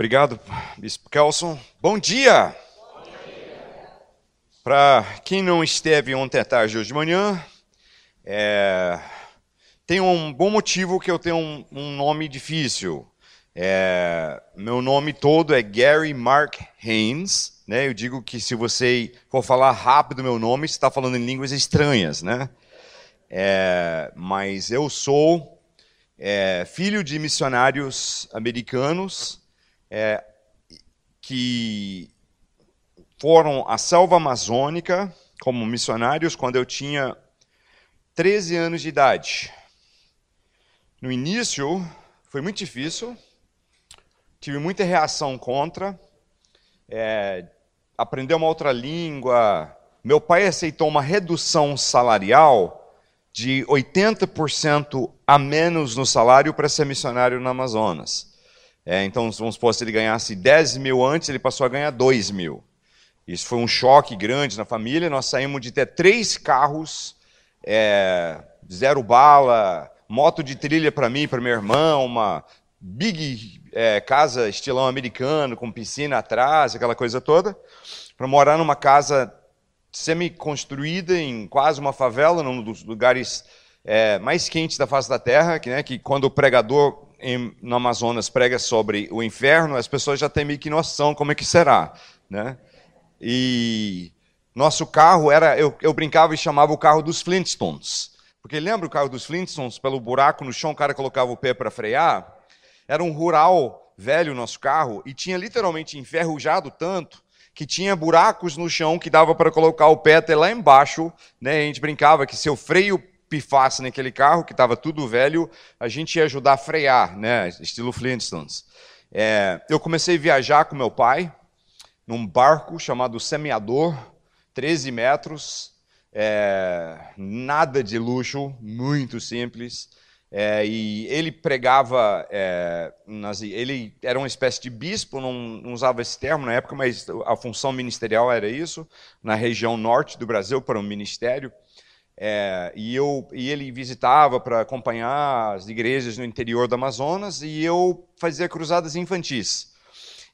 Obrigado, Bispo Kelson. Bom dia! Para quem não esteve ontem à tarde hoje de manhã, é... tem um bom motivo que eu tenho um, um nome difícil. É... Meu nome todo é Gary Mark Haynes. Né? Eu digo que se você for falar rápido meu nome, você está falando em línguas estranhas. Né? É... Mas eu sou é, filho de missionários americanos é, que foram à selva amazônica como missionários quando eu tinha 13 anos de idade. No início foi muito difícil, tive muita reação contra, é, aprender uma outra língua. Meu pai aceitou uma redução salarial de 80% a menos no salário para ser missionário no Amazonas. É, então, vamos supor, se ele ganhasse 10 mil antes, ele passou a ganhar 2 mil. Isso foi um choque grande na família. Nós saímos de ter três carros, é, zero bala, moto de trilha para mim, para meu irmão, uma big é, casa estilão americano, com piscina atrás, aquela coisa toda, para morar numa casa semi-construída em quase uma favela, num dos lugares é, mais quentes da face da terra, que, né, que quando o pregador em, no Amazonas prega sobre o inferno, as pessoas já têm meio que noção como é que será, né? E nosso carro era, eu, eu brincava e chamava o carro dos Flintstones, porque lembra o carro dos Flintstones? Pelo buraco no chão, o cara colocava o pé para frear. Era um rural velho nosso carro e tinha literalmente enferrujado tanto que tinha buracos no chão que dava para colocar o pé até lá embaixo. Né? A gente brincava que se o freio pifasse naquele carro, que estava tudo velho, a gente ia ajudar a frear, né? estilo Flintstones. É, eu comecei a viajar com meu pai num barco chamado Semeador, 13 metros, é, nada de luxo, muito simples. É, e ele pregava, é, nas, ele era uma espécie de bispo, não, não, usava esse termo na época, mas a função ministerial era isso, na região norte do Brasil, para um ministério. É, e, eu, e ele visitava para acompanhar as igrejas no interior do Amazonas e eu fazia cruzadas infantis.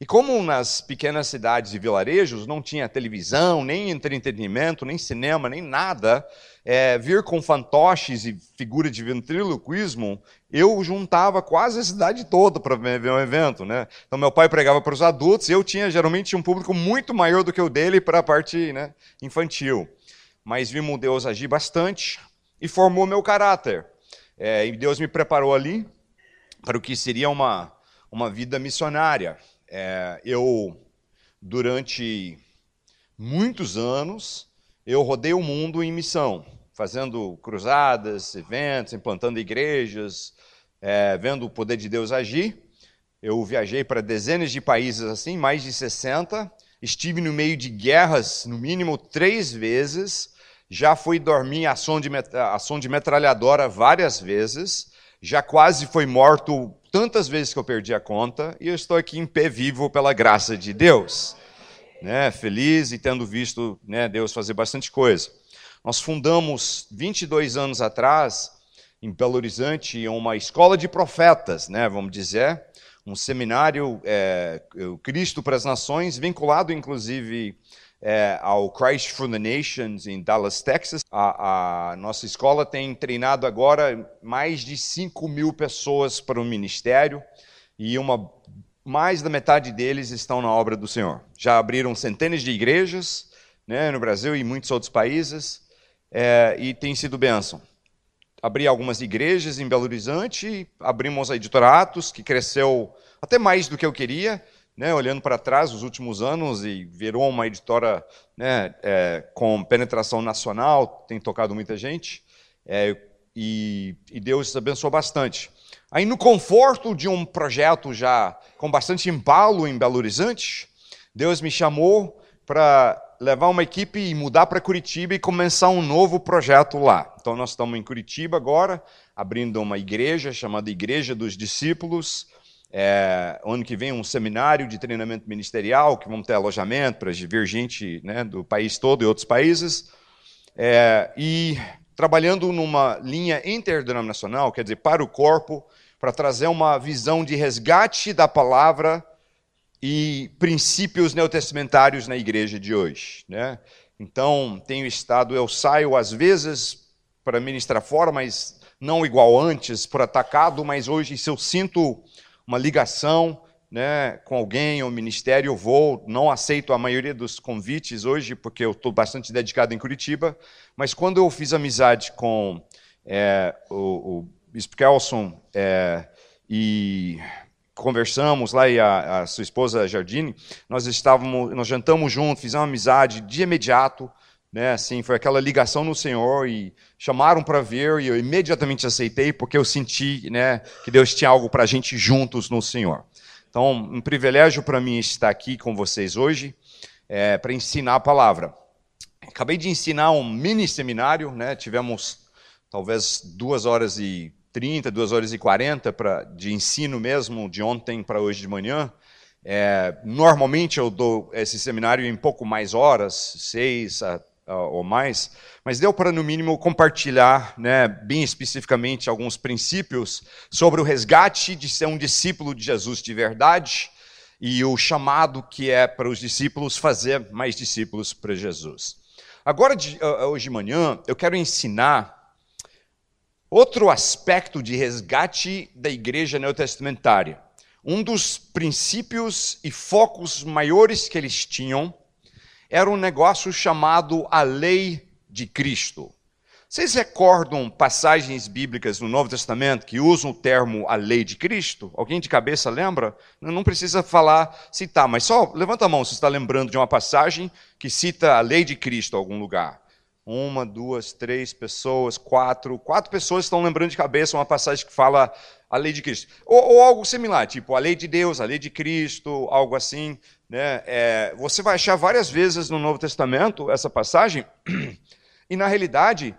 E como nas pequenas cidades e vilarejos não tinha televisão, nem entretenimento, nem cinema, nem nada, é, vir com fantoches e figura de ventriloquismo, eu juntava quase a cidade toda para ver um evento. Né? Então, meu pai pregava para os adultos, e eu tinha geralmente um público muito maior do que o dele para a parte né, infantil mas vimos Deus agir bastante e formou meu caráter. É, e Deus me preparou ali para o que seria uma, uma vida missionária. É, eu, durante muitos anos, eu rodei o mundo em missão, fazendo cruzadas, eventos, implantando igrejas, é, vendo o poder de Deus agir. Eu viajei para dezenas de países assim, mais de 60. Estive no meio de guerras, no mínimo três vezes já fui dormir em ação de, ação de metralhadora várias vezes, já quase foi morto tantas vezes que eu perdi a conta, e eu estou aqui em pé vivo pela graça de Deus. Né, feliz e tendo visto né, Deus fazer bastante coisa. Nós fundamos 22 anos atrás, em Belo Horizonte, uma escola de profetas, né, vamos dizer, um seminário é, Cristo para as Nações, vinculado inclusive é, ao Christ for the Nations em Dallas, Texas. A, a, nossa escola tem treinado agora mais de 5 mil pessoas para o ministério e uma, mais da metade deles estão na obra do Senhor. Já abriram centenas de igrejas né, no Brasil e muitos outros países é, e tem sido bênção. Abri algumas igrejas em Belo Horizonte, abrimos a editora Atos, que cresceu até mais do que eu queria, né, olhando para trás os últimos anos e virou uma editora né, é, com penetração nacional, tem tocado muita gente, é, e, e, Deus abençoou bastante. Aí, no conforto de um projeto já com bastante embalo em Belo Horizonte, Deus me chamou para levar uma equipe e mudar para Curitiba e começar um novo projeto lá. Então, nós estamos em Curitiba agora, abrindo uma igreja chamada Igreja dos Discípulos, é, ano que vem um seminário de treinamento ministerial, que vamos ter alojamento para vir gente né, do país todo e outros países. É, e trabalhando numa linha interdenominacional, quer dizer, para o corpo, para trazer uma visão de resgate da palavra e princípios neotestamentários na igreja de hoje. Né? Então, tenho estado, eu saio às vezes para ministrar fora, mas não igual antes, por atacado, mas hoje se eu sinto uma ligação né, com alguém ou ministério, eu vou, não aceito a maioria dos convites hoje, porque eu estou bastante dedicado em Curitiba, mas quando eu fiz amizade com é, o, o Bispo Kelson é, e conversamos lá e a, a, sua esposa Jardine, nós estávamos, nós jantamos juntos, fizemos amizade de imediato, né? Assim, foi aquela ligação no Senhor e chamaram para ver e eu imediatamente aceitei porque eu senti, né, que Deus tinha algo para a gente juntos no Senhor. Então, um privilégio para mim estar aqui com vocês hoje é, para ensinar a palavra. Acabei de ensinar um mini seminário, né? Tivemos talvez duas horas e 30, 2 horas e 40 pra, de ensino mesmo, de ontem para hoje de manhã. É, normalmente eu dou esse seminário em pouco mais horas, seis a, ou mais, mas deu para, no mínimo, compartilhar né, bem especificamente alguns princípios sobre o resgate de ser um discípulo de Jesus de verdade e o chamado que é para os discípulos fazer mais discípulos para Jesus. Agora, de, hoje de manhã, eu quero ensinar Outro aspecto de resgate da igreja neotestamentária, um dos princípios e focos maiores que eles tinham era um negócio chamado a lei de Cristo. Vocês recordam passagens bíblicas no Novo Testamento que usam o termo a lei de Cristo? Alguém de cabeça lembra? Não precisa falar, citar, mas só levanta a mão se está lembrando de uma passagem que cita a lei de Cristo em algum lugar. Uma, duas, três pessoas, quatro. Quatro pessoas estão lembrando de cabeça uma passagem que fala a lei de Cristo. Ou, ou algo similar, tipo a lei de Deus, a lei de Cristo, algo assim. Né? É, você vai achar várias vezes no Novo Testamento essa passagem, e na realidade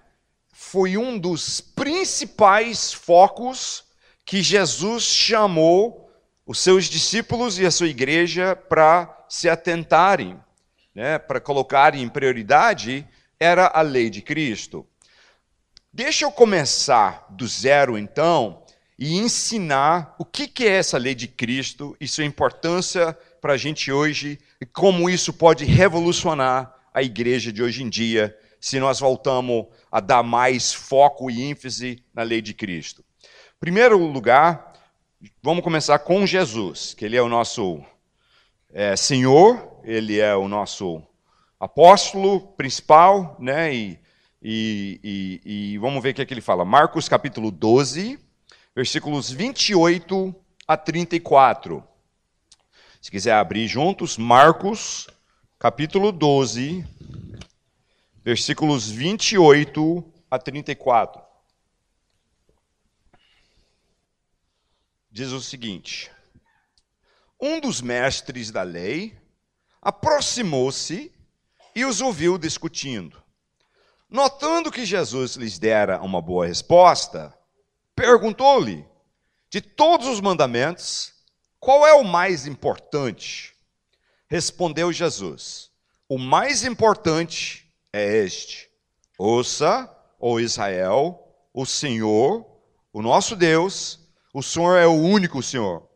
foi um dos principais focos que Jesus chamou os seus discípulos e a sua igreja para se atentarem, né? para colocarem em prioridade era a lei de Cristo. Deixa eu começar do zero, então, e ensinar o que é essa lei de Cristo e sua importância para a gente hoje e como isso pode revolucionar a igreja de hoje em dia, se nós voltamos a dar mais foco e ênfase na lei de Cristo. Primeiro lugar, vamos começar com Jesus, que ele é o nosso é, Senhor, ele é o nosso apóstolo principal, né? E, e, e, e, vamos ver o que, é que ele fala. Marcos capítulo 12, versículos 28 a 34. Se quiser abrir juntos, Marcos capítulo 12, versículos 28 a 34. Diz o seguinte: Um dos mestres da lei aproximou-se e os ouviu discutindo. Notando que Jesus lhes dera uma boa resposta, perguntou-lhe: De todos os mandamentos, qual é o mais importante? Respondeu Jesus: O mais importante é este: Ouça, ó Israel, o Senhor, o nosso Deus, o Senhor é o único Senhor.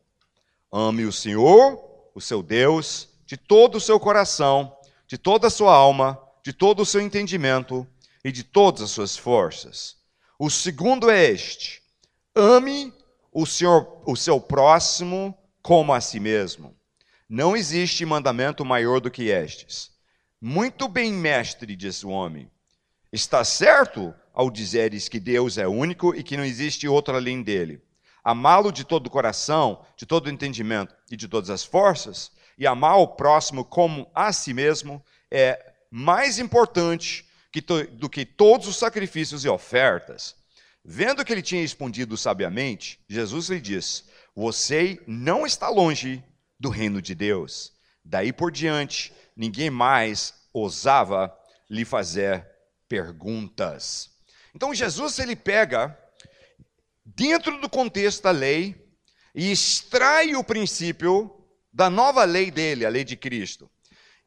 Ame o Senhor, o seu Deus, de todo o seu coração de toda a sua alma, de todo o seu entendimento e de todas as suas forças. O segundo é este: ame o, senhor, o seu próximo como a si mesmo. Não existe mandamento maior do que estes. Muito bem, mestre, disse o homem. Está certo ao dizeres que Deus é único e que não existe outro além dele. Amá-lo de todo o coração, de todo o entendimento e de todas as forças, e amar o próximo como a si mesmo é mais importante que do que todos os sacrifícios e ofertas. Vendo que ele tinha respondido sabiamente, Jesus lhe disse: Você não está longe do reino de Deus. Daí por diante, ninguém mais ousava lhe fazer perguntas. Então Jesus ele pega dentro do contexto da lei e extrai o princípio da nova lei dele, a lei de Cristo.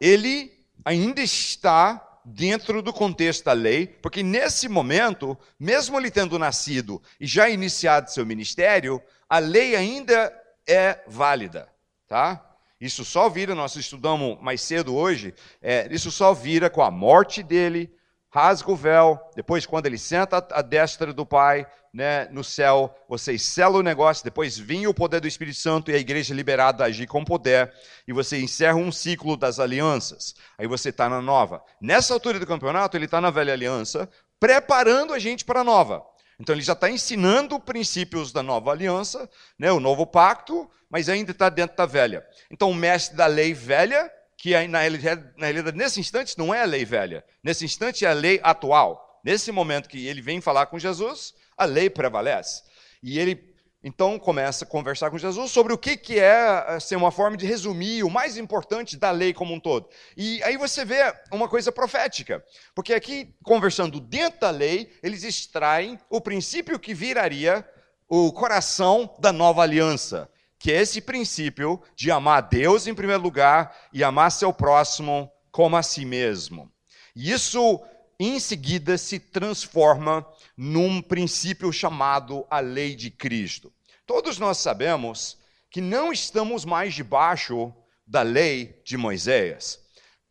Ele ainda está dentro do contexto da lei, porque nesse momento, mesmo ele tendo nascido e já iniciado seu ministério, a lei ainda é válida, tá? Isso só vira, nós estudamos mais cedo hoje, é, isso só vira com a morte dele, rasga o véu, depois quando ele senta à destra do Pai, né, no céu, vocês selam o negócio, depois vinha o poder do Espírito Santo e a igreja liberada a agir com poder, e você encerra um ciclo das alianças. Aí você está na nova. Nessa altura do campeonato, ele está na velha aliança, preparando a gente para a nova. Então ele já está ensinando princípios da nova aliança, né, o novo pacto, mas ainda está dentro da velha. Então o mestre da lei velha, que na realidade, nesse instante não é a lei velha, nesse instante é a lei atual. Nesse momento que ele vem falar com Jesus, a lei prevalece. E ele então começa a conversar com Jesus sobre o que, que é assim, uma forma de resumir o mais importante da lei como um todo. E aí você vê uma coisa profética, porque aqui, conversando dentro da lei, eles extraem o princípio que viraria o coração da nova aliança, que é esse princípio de amar a Deus em primeiro lugar e amar seu próximo como a si mesmo. E isso, em seguida, se transforma num princípio chamado a lei de Cristo. Todos nós sabemos que não estamos mais debaixo da lei de Moisés.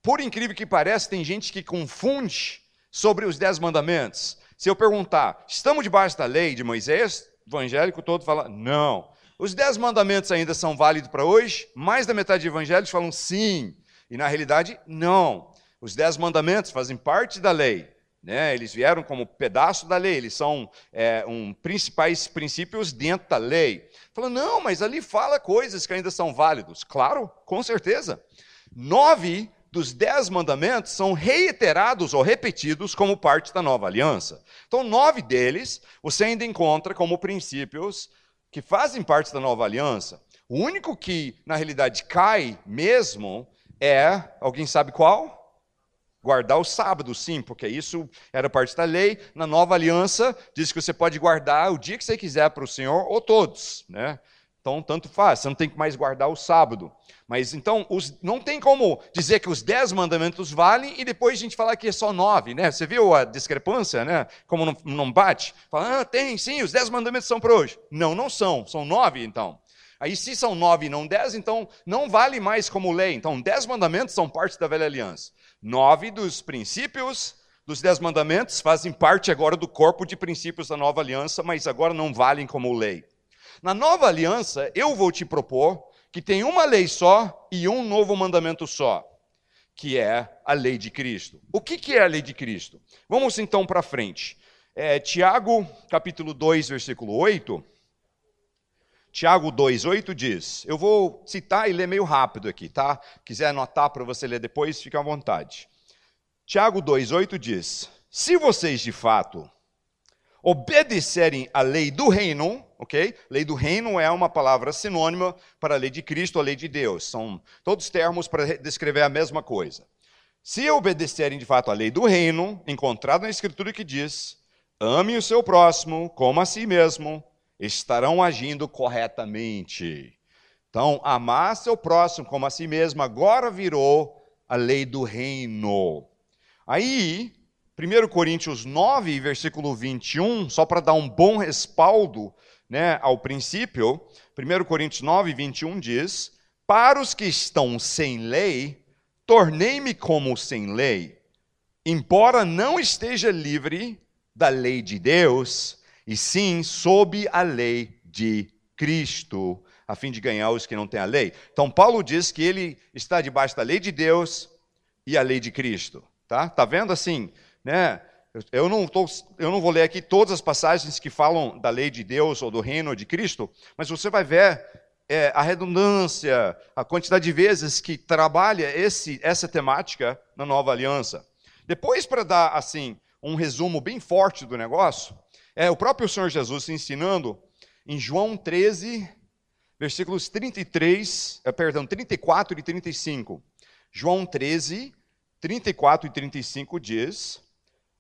Por incrível que pareça, tem gente que confunde sobre os dez mandamentos. Se eu perguntar, estamos debaixo da lei de Moisés? O evangélico todo fala, não. Os dez mandamentos ainda são válidos para hoje? Mais da metade de evangélicos falam sim. E na realidade, não. Os dez mandamentos fazem parte da lei. Né? Eles vieram como pedaço da lei, eles são é, um, principais princípios dentro da lei. Falando, não, mas ali fala coisas que ainda são válidos. Claro, com certeza. Nove dos dez mandamentos são reiterados ou repetidos como parte da nova aliança. Então, nove deles você ainda encontra como princípios que fazem parte da nova aliança. O único que, na realidade, cai mesmo é, alguém sabe qual? Guardar o sábado, sim, porque isso era parte da lei. Na nova aliança, diz que você pode guardar o dia que você quiser para o Senhor ou todos, né? Então, tanto faz, você não tem que mais guardar o sábado. Mas então, os, não tem como dizer que os dez mandamentos valem e depois a gente falar que é só nove, né? Você viu a discrepância, né? Como não, não bate? Fala, ah, tem, sim, os dez mandamentos são para hoje. Não, não são, são nove então. Aí, se são nove e não dez, então não vale mais como lei. Então, dez mandamentos são parte da velha aliança. Nove dos princípios dos dez mandamentos fazem parte agora do corpo de princípios da nova aliança, mas agora não valem como lei. Na nova aliança, eu vou te propor que tem uma lei só e um novo mandamento só, que é a lei de Cristo. O que, é a lei de Cristo? Vamos então para frente. É, Tiago, capítulo 2, versículo 8. Tiago 2,8 diz: Eu vou citar e ler meio rápido aqui, tá? Quiser anotar para você ler depois, fica à vontade. Tiago 2,8 diz: Se vocês de fato obedecerem à lei do reino, ok? Lei do reino é uma palavra sinônima para a lei de Cristo, a lei de Deus. São todos termos para descrever a mesma coisa. Se obedecerem de fato à lei do reino, encontrada na Escritura que diz: ame o seu próximo como a si mesmo estarão agindo corretamente. Então, amar seu próximo como a si mesmo agora virou a lei do reino. Aí, 1 Coríntios 9, versículo 21, só para dar um bom respaldo né, ao princípio, 1 Coríntios 9, 21 diz: Para os que estão sem lei, tornei-me como sem lei, embora não esteja livre da lei de Deus, e sim sob a lei de Cristo, a fim de ganhar os que não têm a lei. Então Paulo diz que ele está debaixo da lei de Deus e a lei de Cristo, tá? Tá vendo assim, né? Eu não, tô, eu não vou ler aqui todas as passagens que falam da lei de Deus ou do reino de Cristo, mas você vai ver é, a redundância, a quantidade de vezes que trabalha esse, essa temática na nova aliança. Depois, para dar assim um resumo bem forte do negócio, é o próprio Senhor Jesus ensinando em João 13, versículos 33, é, perdão, 34 e 35. João 13, 34 e 35 diz: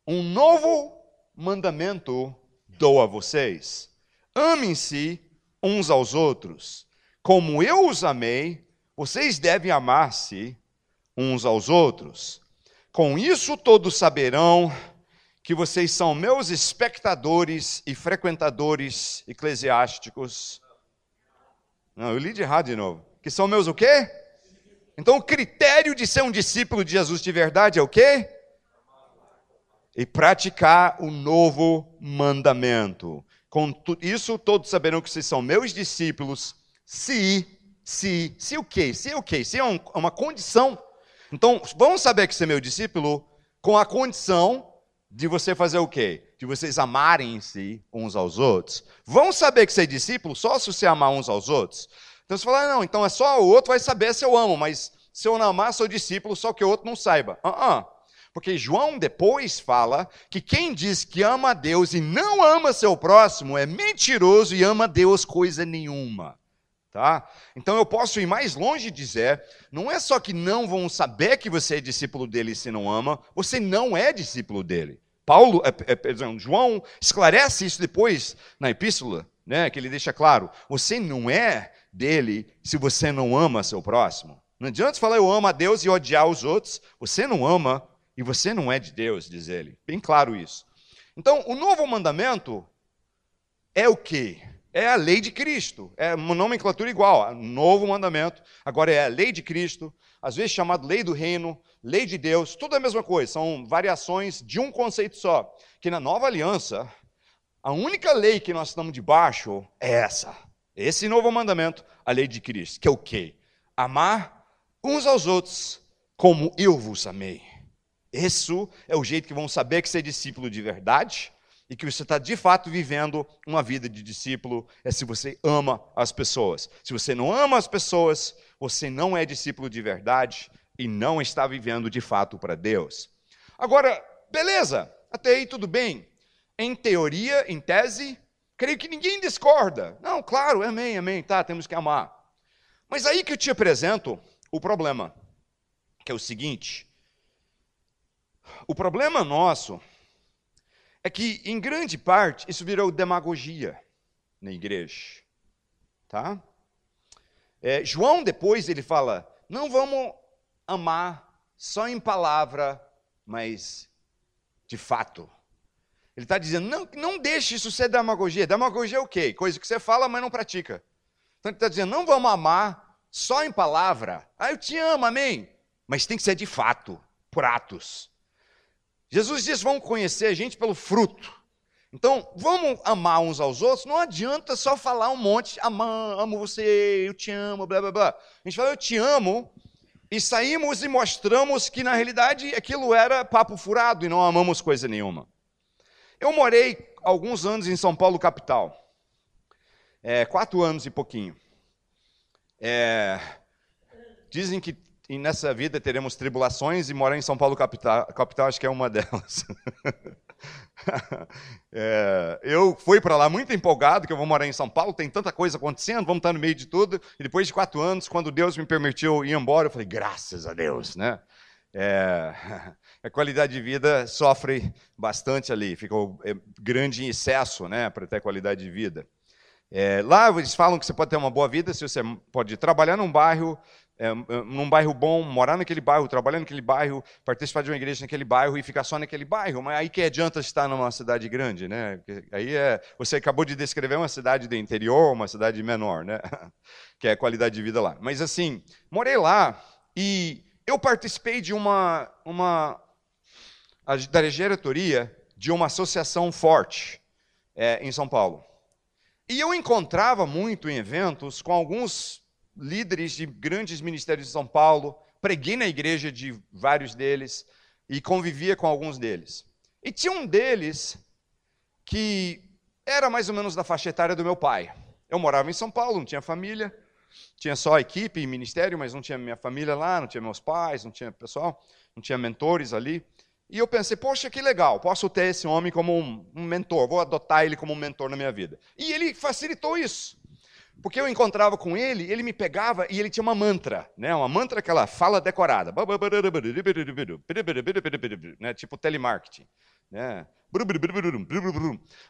Um novo mandamento dou a vocês. Amem-se uns aos outros. Como eu os amei, vocês devem amar-se uns aos outros. Com isso todos saberão que vocês são meus espectadores e frequentadores eclesiásticos. Não, eu li de errado de novo. Que são meus o quê? Então, o critério de ser um discípulo de Jesus de verdade é o quê? E praticar o novo mandamento. Com isso, todos saberão que vocês são meus discípulos, se, se, se o quê? Se o quê? Se é uma condição. Então, vamos saber que você é meu discípulo com a condição de você fazer o quê? De vocês amarem-se uns aos outros. Vão saber que você é discípulo só se você amar uns aos outros. Então você fala, ah, não, então é só o outro vai saber se eu amo, mas se eu não amar, sou discípulo, só que o outro não saiba. Uh -uh. Porque João depois fala que quem diz que ama a Deus e não ama seu próximo é mentiroso e ama Deus coisa nenhuma. Tá? Então eu posso ir mais longe e dizer, não é só que não vão saber que você é discípulo dele se não ama, você não é discípulo dele. Paulo, é, é, perdão, João esclarece isso depois na epístola, né, que ele deixa claro, você não é dele se você não ama seu próximo. Não adianta falar eu amo a Deus e odiar os outros. Você não ama e você não é de Deus, diz ele. Bem claro isso. Então, o novo mandamento é o quê? É a lei de Cristo. É uma nomenclatura igual. Novo mandamento. Agora é a lei de Cristo, às vezes chamado lei do reino, lei de Deus, tudo é a mesma coisa. São variações de um conceito só. Que na nova aliança, a única lei que nós estamos debaixo é essa. Esse novo mandamento, a lei de Cristo, que é o quê? Amar uns aos outros como eu vos amei. Isso é o jeito que vão saber que você é discípulo de verdade e que você está de fato vivendo uma vida de discípulo, é se você ama as pessoas. Se você não ama as pessoas, você não é discípulo de verdade e não está vivendo de fato para Deus. Agora, beleza, até aí tudo bem. Em teoria, em tese, Creio que ninguém discorda. Não, claro, amém, amém, tá, temos que amar. Mas aí que eu te apresento o problema, que é o seguinte: o problema nosso é que, em grande parte, isso virou demagogia na igreja. Tá? É, João, depois, ele fala: não vamos amar só em palavra, mas de fato. Ele está dizendo, não, não deixe isso ser demagogia. Demagogia é o quê? Coisa que você fala, mas não pratica. Então ele está dizendo, não vamos amar só em palavra. Ah, eu te amo, amém. Mas tem que ser de fato, por atos. Jesus diz, vamos conhecer a gente pelo fruto. Então, vamos amar uns aos outros. Não adianta só falar um monte, amo, amo você, eu te amo, blá, blá, blá. A gente fala, eu te amo, e saímos e mostramos que, na realidade, aquilo era papo furado e não amamos coisa nenhuma. Eu morei alguns anos em São Paulo, capital. É, quatro anos e pouquinho. É, dizem que nessa vida teremos tribulações e morar em São Paulo, capital, capital acho que é uma delas. é, eu fui para lá muito empolgado que eu vou morar em São Paulo, tem tanta coisa acontecendo, vamos estar no meio de tudo. E depois de quatro anos, quando Deus me permitiu ir embora, eu falei, graças a Deus, né? É, a qualidade de vida sofre bastante ali, fica é, grande em excesso né, para ter qualidade de vida. É, lá eles falam que você pode ter uma boa vida se você pode trabalhar num bairro, é, num bairro bom, morar naquele bairro, trabalhar naquele bairro, participar de uma igreja naquele bairro e ficar só naquele bairro. Mas aí que adianta estar numa cidade grande, né? Aí é, você acabou de descrever uma cidade do interior, uma cidade menor, né? Que é a qualidade de vida lá. Mas assim, morei lá e eu participei de uma, uma da diretoria de uma associação forte é, em São Paulo. E eu encontrava muito em eventos com alguns líderes de grandes ministérios de São Paulo, preguei na igreja de vários deles e convivia com alguns deles. E tinha um deles que era mais ou menos da faixa etária do meu pai. Eu morava em São Paulo, não tinha família, tinha só equipe e ministério, mas não tinha minha família lá, não tinha meus pais, não tinha pessoal, não tinha mentores ali. E eu pensei, poxa, que legal, posso ter esse homem como um, mentor, vou adotar ele como um mentor na minha vida. E ele facilitou isso. Porque eu encontrava com ele, ele me pegava e ele tinha uma mantra, né? uma mantra que ela fala decorada, né? tipo telemarketing. Né?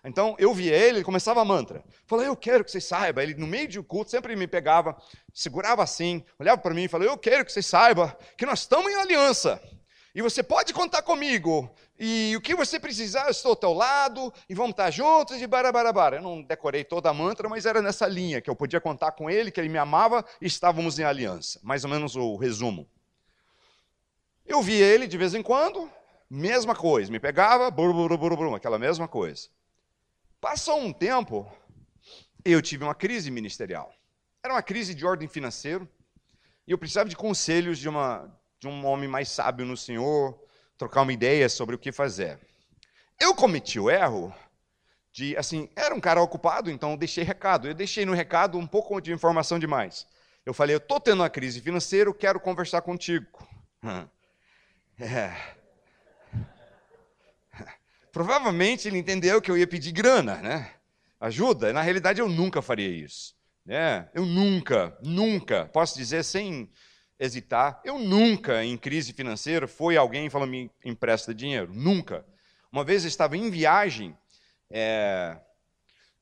Então eu via ele, ele começava a mantra. Falei, eu quero que vocês saibam. Ele no meio de um culto sempre me pegava, segurava assim, olhava para mim e falava, eu quero que vocês saibam que nós estamos em aliança. E você pode contar comigo. E o que você precisar, eu estou ao teu lado. E vamos estar juntos e barabarabara. Eu não decorei toda a mantra, mas era nessa linha que eu podia contar com ele, que ele me amava e estávamos em aliança. Mais ou menos o resumo. Eu via ele de vez em quando, mesma coisa. Me pegava, buru, aquela mesma coisa. Passou um tempo, eu tive uma crise ministerial. Era uma crise de ordem financeira. E eu precisava de conselhos de uma de um homem mais sábio no Senhor, trocar uma ideia sobre o que fazer. Eu cometi o erro de, assim, era um cara ocupado, então eu deixei recado. Eu deixei no recado um pouco de informação demais. Eu falei, eu estou tendo uma crise financeira, eu quero conversar contigo. É. Provavelmente ele entendeu que eu ia pedir grana, né? Ajuda. Na realidade, eu nunca faria isso. Né? Eu nunca, nunca, posso dizer sem hesitar. Eu nunca, em crise financeira, foi alguém e falou, me empresta dinheiro. Nunca. Uma vez eu estava em viagem é,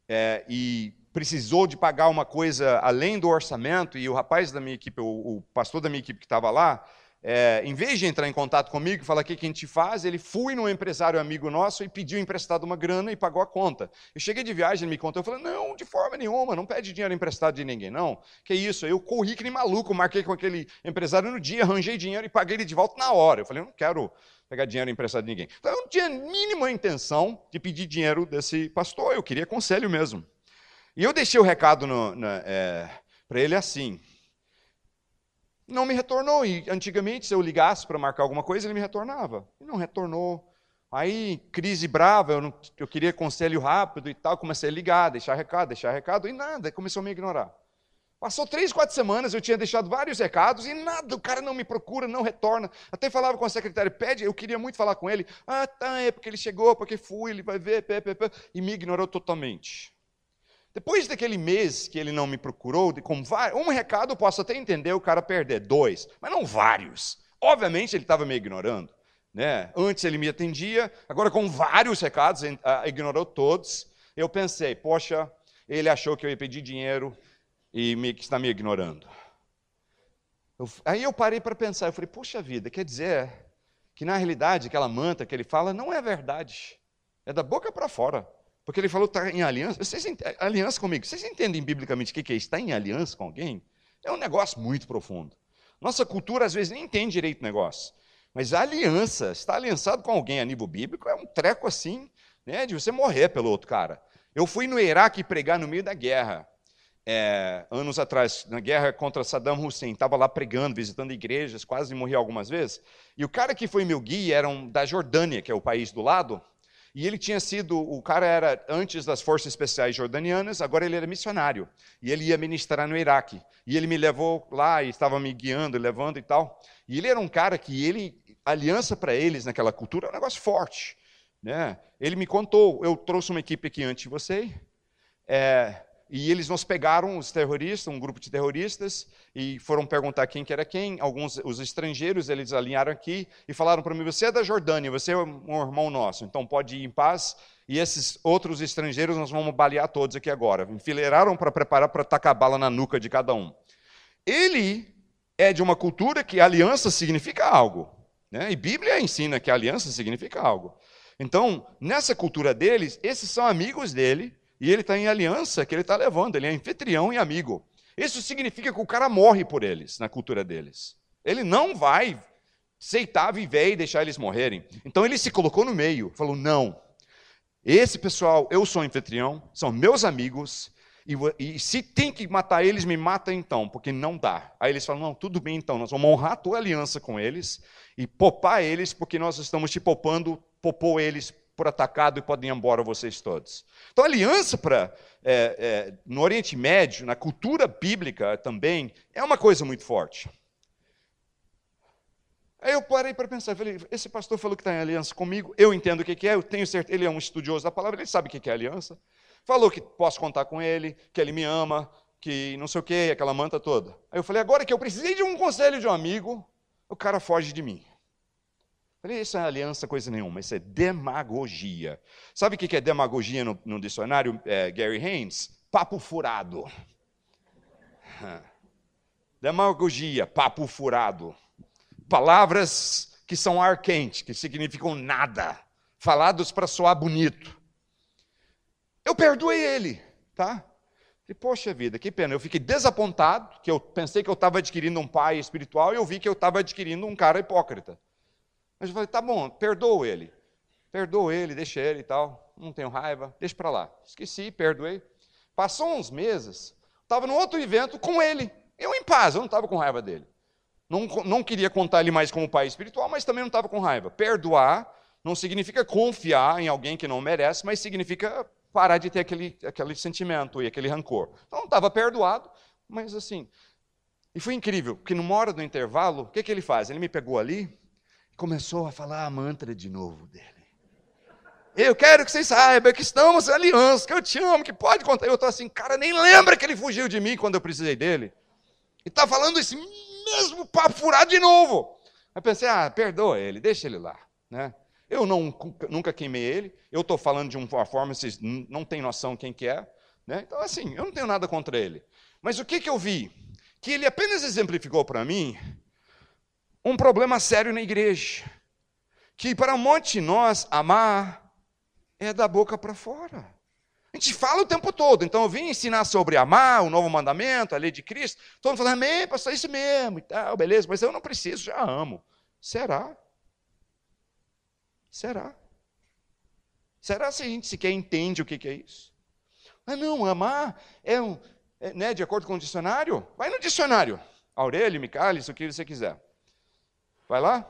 é, e precisou de pagar uma coisa além do orçamento, e o rapaz da minha equipe, o, o pastor da minha equipe que estava lá, é, em vez de entrar em contato comigo e falar o que, a gente faz, ele foi num empresário amigo nosso e pediu emprestado uma grana e pagou a conta. Eu cheguei de viagem, ele me contou, eu falei, não, de forma nenhuma, não pede dinheiro emprestado de ninguém, não. Que isso, eu corri que nem maluco, marquei com aquele empresário no dia, arranjei dinheiro e paguei ele de volta na hora. Eu falei, eu não quero pegar dinheiro emprestado de ninguém. Então eu não tinha a mínima intenção de pedir dinheiro desse pastor, eu queria conselho mesmo. E eu deixei o recado é, para ele assim, não me retornou. E antigamente, se eu ligasse para marcar alguma coisa, ele me retornava. E não retornou. Aí, crise brava, eu, não, eu queria conselho rápido e tal, comecei a ligar, deixar recado, deixar recado, e nada, começou a me ignorar. Passou três, quatro semanas, eu tinha deixado vários recados e nada, o cara não me procura, não retorna. Até falava com a secretária, pede, eu queria muito falar com ele. Ah, tá, é porque ele chegou, porque fui, ele vai ver, pé, pé, pé, e me ignorou totalmente. Depois daquele mês que ele não me procurou, com um recado eu posso até entender o cara perder, dois, mas não vários. Obviamente ele estava me ignorando. Né? Antes ele me atendia, agora com vários recados, ah, ignorou todos. Eu pensei, poxa, ele achou que eu ia pedir dinheiro e me, está me ignorando. Eu, aí eu parei para pensar, eu falei, puxa vida, quer dizer que na realidade aquela manta que ele fala não é verdade, é da boca para fora. Porque ele falou está em aliança. Vocês, aliança comigo. Vocês entendem biblicamente o que é estar em aliança com alguém? É um negócio muito profundo. Nossa cultura, às vezes, nem entende direito o negócio. Mas a aliança, estar aliançado com alguém a nível bíblico, é um treco assim, né, de você morrer pelo outro cara. Eu fui no Iraque pregar no meio da guerra, é, anos atrás, na guerra contra Saddam Hussein. Estava lá pregando, visitando igrejas, quase morri algumas vezes. E o cara que foi meu guia era um, da Jordânia, que é o país do lado. E ele tinha sido, o cara era antes das forças especiais jordanianas, agora ele era missionário. E ele ia ministrar no Iraque. E ele me levou lá e estava me guiando, levando e tal. E ele era um cara que ele, aliança para eles naquela cultura é um negócio forte. Né? Ele me contou, eu trouxe uma equipe aqui antes de você. É, e eles nos pegaram, os terroristas, um grupo de terroristas, e foram perguntar quem que era quem. Alguns, os estrangeiros, eles alinharam aqui e falaram para mim: Você é da Jordânia, você é um irmão nosso, então pode ir em paz. E esses outros estrangeiros nós vamos balear todos aqui agora. Enfileiraram para preparar para tacar bala na nuca de cada um. Ele é de uma cultura que aliança significa algo. Né? E Bíblia ensina que aliança significa algo. Então, nessa cultura deles, esses são amigos dele e ele está em aliança que ele está levando, ele é anfitrião e amigo. Isso significa que o cara morre por eles, na cultura deles. Ele não vai aceitar viver e deixar eles morrerem. Então ele se colocou no meio, falou: não, esse pessoal, eu sou anfitrião, são meus amigos, e, e, se tem que matar eles, me mata então, porque não dá. Aí eles falam: não, tudo bem então, nós vamos honrar a tua aliança com eles e popar eles, porque nós estamos te popando, popou eles por atacado e podem ir embora vocês todos. Então, aliança para é, é, no Oriente Médio, na cultura bíblica também, é uma coisa muito forte. Aí eu parei para pensar, falei, esse pastor falou que está em aliança comigo, eu entendo o que, é, eu tenho certeza, ele é um estudioso da palavra, ele sabe o que é aliança. Falou que posso contar com ele, que ele me ama, que não sei o que, aquela manta toda. Aí eu falei, agora que eu precisei de um conselho de um amigo, o cara foge de mim. Isso é aliança, coisa nenhuma, isso é demagogia. Sabe o que é demagogia no, no dicionário, é, Gary Haynes? Papo furado. Demagogia, papo furado. Palavras que são ar quente, que significam nada, falados para soar bonito. Eu perdoei ele, tá? E, poxa vida, que pena. Eu fiquei desapontado, que eu pensei que eu estava adquirindo um pai espiritual e eu vi que eu estava adquirindo um cara hipócrita. Mas eu falei, tá bom, perdoa ele. Perdoa ele, deixa ele e tal. Não tenho raiva, deixa para lá. Esqueci, perdoei. Passou uns meses, estava no outro evento com ele. Eu em paz, eu não estava com raiva dele. Não, não queria contar ele mais como pai espiritual, mas também não estava com raiva. Perdoar não significa confiar em alguém que não merece, mas significa parar de ter aquele, aquele sentimento e aquele rancor. Então, estava perdoado, mas assim. E foi incrível, porque numa hora do intervalo, o que, que ele faz? Ele me pegou ali começou a falar a mantra de novo dele. Eu quero que vocês saibam que estamos em aliança, que eu te amo, que pode contar. Eu estou assim, cara, nem lembra que ele fugiu de mim quando eu precisei dele. E está falando esse mesmo papo furado de novo. Aí pensei, ah, perdoa ele, deixa ele lá. Né? Eu não, nunca queimei ele, eu estou falando de uma forma, vocês não têm noção quem que é. Né? Então, assim, eu não tenho nada contra ele. Mas o que, que eu vi? Que ele apenas exemplificou para mim um problema sério na igreja. Que para um monte de nós, amar é da boca para fora. A gente fala o tempo todo. Então eu vim ensinar sobre amar, o novo mandamento, a lei de Cristo. Todo mundo falando, amém, pastor, é isso mesmo e tal, beleza, mas eu não preciso, já amo. Será? Será? Será se a gente sequer entende o que é isso? Ah, não, amar é um, é, né, de acordo com o dicionário? Vai no dicionário. Aurélio, Micalis, o que você quiser. Vai lá.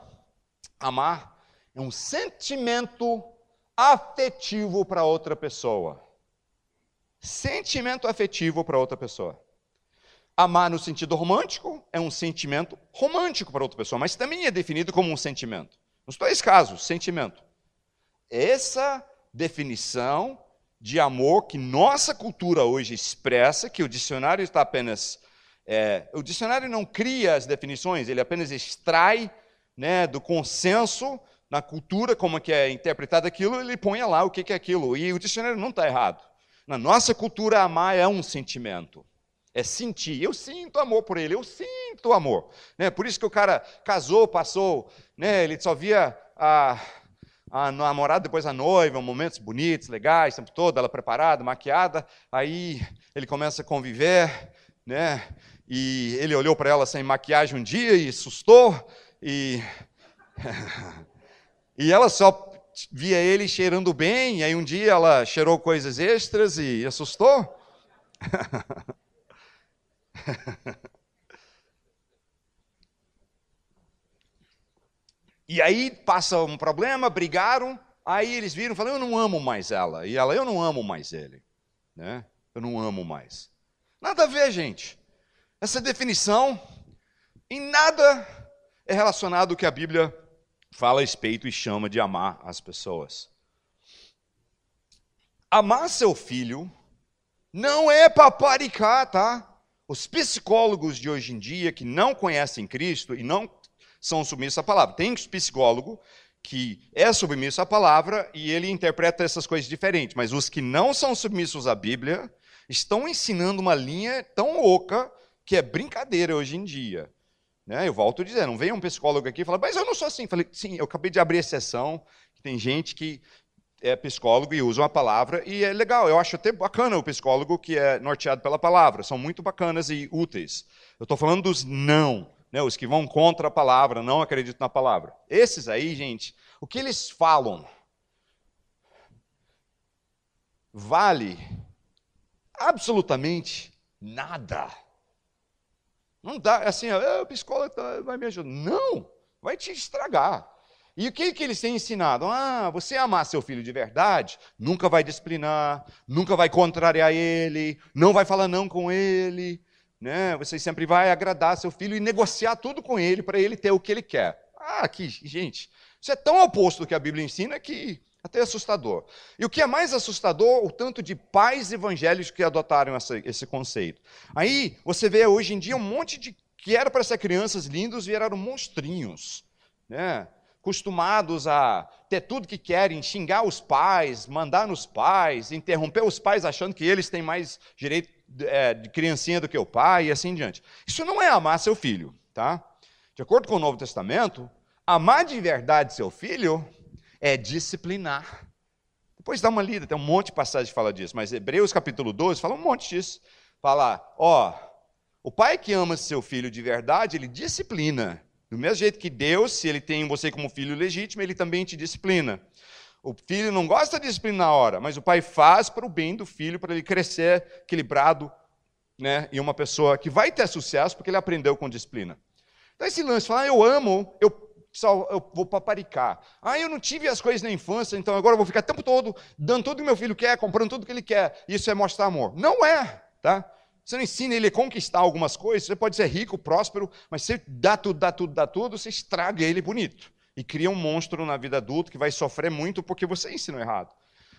Amar é um sentimento afetivo para outra pessoa. Sentimento afetivo para outra pessoa. Amar no sentido romântico é um sentimento romântico para outra pessoa, mas também é definido como um sentimento. Nos dois casos, sentimento. Essa definição de amor que nossa cultura hoje expressa, que o dicionário está apenas. É, o dicionário não cria as definições, ele apenas extrai né, do consenso na cultura, como é que é interpretado aquilo, ele põe lá o que é aquilo. E o dicionário não está errado. Na nossa cultura, amar é um sentimento. É sentir. Eu sinto amor por ele, eu sinto amor. Né? Por isso que o cara casou, passou, né? ele só via a, a namorada, depois a noiva, momentos bonitos, legais, o tempo todo, ela preparada, maquiada. Aí ele começa a conviver, né? e ele olhou para ela sem maquiagem um dia e assustou. E, e ela só via ele cheirando bem, e aí um dia ela cheirou coisas extras e assustou. e aí passa um problema, brigaram, aí eles viram e falaram, eu não amo mais ela. E ela, eu não amo mais ele. Né? Eu não amo mais. Nada a ver, gente. Essa definição em nada é relacionado ao que a Bíblia fala a respeito e chama de amar as pessoas. Amar seu filho não é paparicar, tá? Os psicólogos de hoje em dia que não conhecem Cristo e não são submissos à palavra. Tem psicólogo que é submisso à palavra e ele interpreta essas coisas diferentes, mas os que não são submissos à Bíblia estão ensinando uma linha tão oca que é brincadeira hoje em dia. Né? Eu volto a dizer, não vem um psicólogo aqui e fala, mas eu não sou assim. Falei, sim, eu acabei de abrir exceção, tem gente que é psicólogo e usa uma palavra, e é legal, eu acho até bacana o psicólogo que é norteado pela palavra, são muito bacanas e úteis. Eu estou falando dos não, né, os que vão contra a palavra, não acreditam na palavra. Esses aí, gente, o que eles falam vale absolutamente nada. Não dá, assim, ah, o psicólogo tá, vai me ajudar. Não, vai te estragar. E o que, que eles têm ensinado? Ah, você amar seu filho de verdade, nunca vai disciplinar, nunca vai contrariar ele, não vai falar não com ele, né? Você sempre vai agradar seu filho e negociar tudo com ele para ele ter o que ele quer. Ah, que gente, isso é tão oposto do que a Bíblia ensina que até assustador. E o que é mais assustador, o tanto de pais evangélicos que adotaram essa, esse conceito. Aí você vê hoje em dia um monte de que era para ser crianças lindos viraram monstrinhos, né? acostumados a ter tudo que querem, xingar os pais, mandar nos pais, interromper os pais achando que eles têm mais direito é, de criancinha do que o pai e assim em diante. Isso não é amar seu filho, tá? De acordo com o Novo Testamento, Amar de verdade seu filho é disciplinar. Depois dá uma lida, tem um monte de passagem que fala disso, mas Hebreus capítulo 12 fala um monte disso. Fala, ó, o pai que ama seu filho de verdade, ele disciplina. Do mesmo jeito que Deus, se ele tem você como filho legítimo, ele também te disciplina. O filho não gosta de disciplina na hora, mas o pai faz para o bem do filho, para ele crescer equilibrado, né? E uma pessoa que vai ter sucesso porque ele aprendeu com disciplina. Então esse lance, falar, ah, eu amo, eu eu vou paparicar. Ah, eu não tive as coisas na infância, então agora eu vou ficar o tempo todo dando tudo que meu filho quer, comprando tudo que ele quer. Isso é mostrar amor. Não é, tá? Você não ensina ele a conquistar algumas coisas, você pode ser rico, próspero, mas você dá tudo, dá tudo, dá tudo, você estraga ele bonito. E cria um monstro na vida adulta que vai sofrer muito porque você ensinou errado.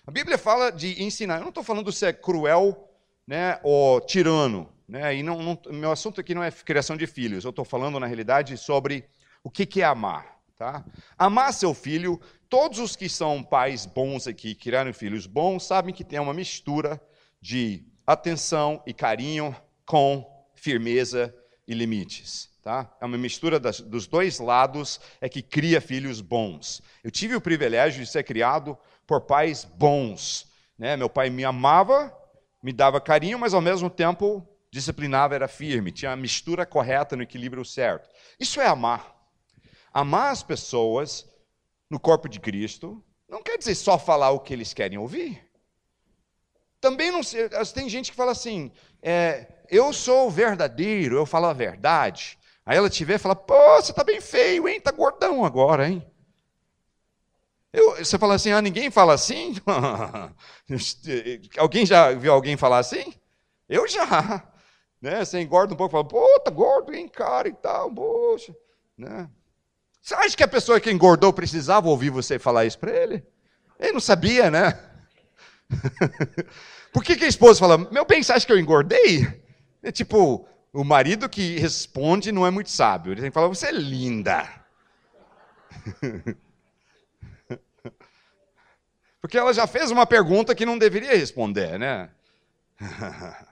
A Bíblia fala de ensinar. Eu não estou falando se é cruel né, ou tirano. Né, e não, não, meu assunto aqui não é criação de filhos. Eu estou falando, na realidade, sobre o que, que é amar. Tá? Amar seu filho, todos os que são pais bons aqui, criaram filhos bons, sabem que tem uma mistura de atenção e carinho com firmeza e limites. Tá? É uma mistura das, dos dois lados é que cria filhos bons. Eu tive o privilégio de ser criado por pais bons. Né? Meu pai me amava, me dava carinho, mas ao mesmo tempo disciplinava, era firme, tinha a mistura correta no equilíbrio certo. Isso é amar. Amar as pessoas no corpo de Cristo não quer dizer só falar o que eles querem ouvir. Também não tem gente que fala assim, é, eu sou verdadeiro, eu falo a verdade. Aí ela te vê e fala, pô, você está bem feio, hein? Está gordão agora, hein? Eu, você fala assim, ah, ninguém fala assim? alguém já viu alguém falar assim? Eu já. Né? Você engorda um pouco e fala, pô, tá gordo, hein, cara, e tal, poxa. Né? Você acha que a pessoa que engordou precisava ouvir você falar isso para ele? Ele não sabia, né? Por que, que a esposa fala, meu bem, você acha que eu engordei? É tipo, o marido que responde não é muito sábio. Ele tem que falar, você é linda. Porque ela já fez uma pergunta que não deveria responder, né?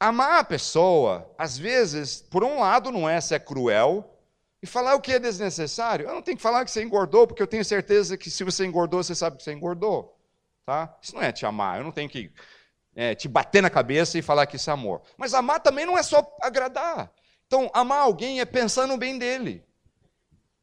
Amar a pessoa, às vezes, por um lado, não é ser cruel, e falar o que é desnecessário. Eu não tenho que falar que você engordou, porque eu tenho certeza que se você engordou, você sabe que você engordou. Tá? Isso não é te amar. Eu não tenho que é, te bater na cabeça e falar que isso é amor. Mas amar também não é só agradar. Então, amar alguém é pensar no bem dele.